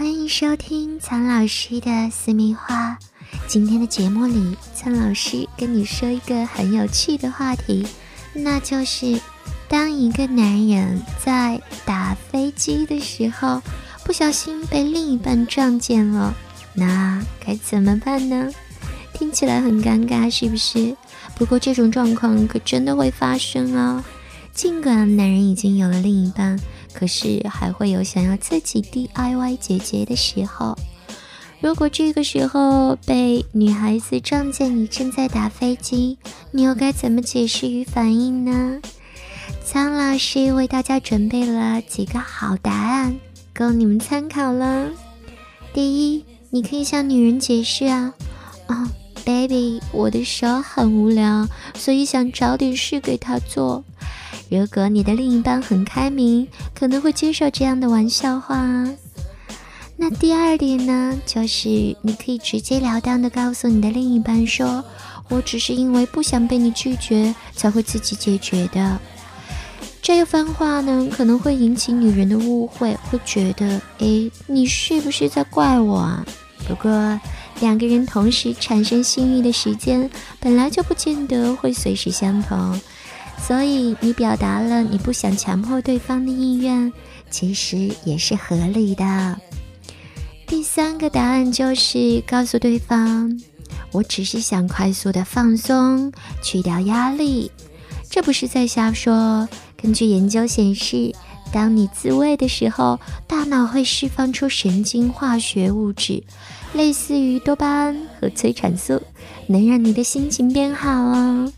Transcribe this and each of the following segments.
欢迎收听苍老师的私密话。今天的节目里，苍老师跟你说一个很有趣的话题，那就是当一个男人在打飞机的时候，不小心被另一半撞见了，那该怎么办呢？听起来很尴尬，是不是？不过这种状况可真的会发生哦。尽管男人已经有了另一半。可是还会有想要自己 DIY 解决的时候。如果这个时候被女孩子撞见你正在打飞机，你又该怎么解释与反应呢？苍老师为大家准备了几个好答案，供你们参考了。第一，你可以向女人解释啊，哦，baby，我的手很无聊，所以想找点事给她做。如果你的另一半很开明，可能会接受这样的玩笑话。那第二点呢，就是你可以直截了当的告诉你的另一半说：“我只是因为不想被你拒绝，才会自己解决的。”这番话呢，可能会引起女人的误会，会觉得：“诶，你是不是在怪我啊？”不过，两个人同时产生性欲的时间，本来就不见得会随时相同。所以你表达了你不想强迫对方的意愿，其实也是合理的。第三个答案就是告诉对方，我只是想快速的放松，去掉压力。这不是在瞎说。根据研究显示，当你自慰的时候，大脑会释放出神经化学物质，类似于多巴胺和催产素，能让你的心情变好哦。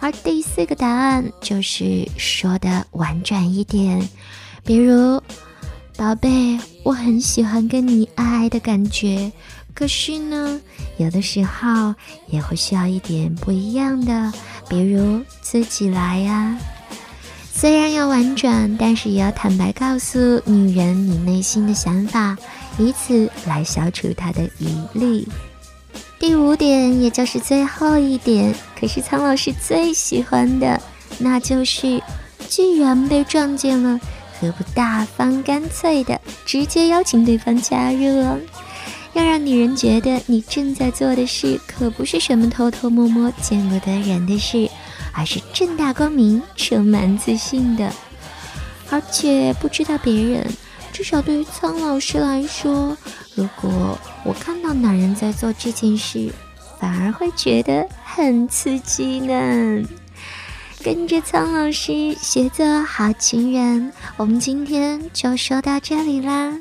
而第四个答案就是说的婉转一点，比如，宝贝，我很喜欢跟你爱爱的感觉，可是呢，有的时候也会需要一点不一样的，比如自己来呀。虽然要婉转，但是也要坦白告诉女人你内心的想法，以此来消除她的疑虑。第五点，也就是最后一点，可是苍老师最喜欢的，那就是既然被撞见了，何不大方干脆的直接邀请对方加入？要让女人觉得你正在做的事可不是什么偷偷摸摸、见不得人的事，而是正大光明、充满自信的。而且不知道别人，至少对于苍老师来说。如果我看到男人在做这件事，反而会觉得很刺激呢。跟着苍老师学做好情人，我们今天就说到这里啦。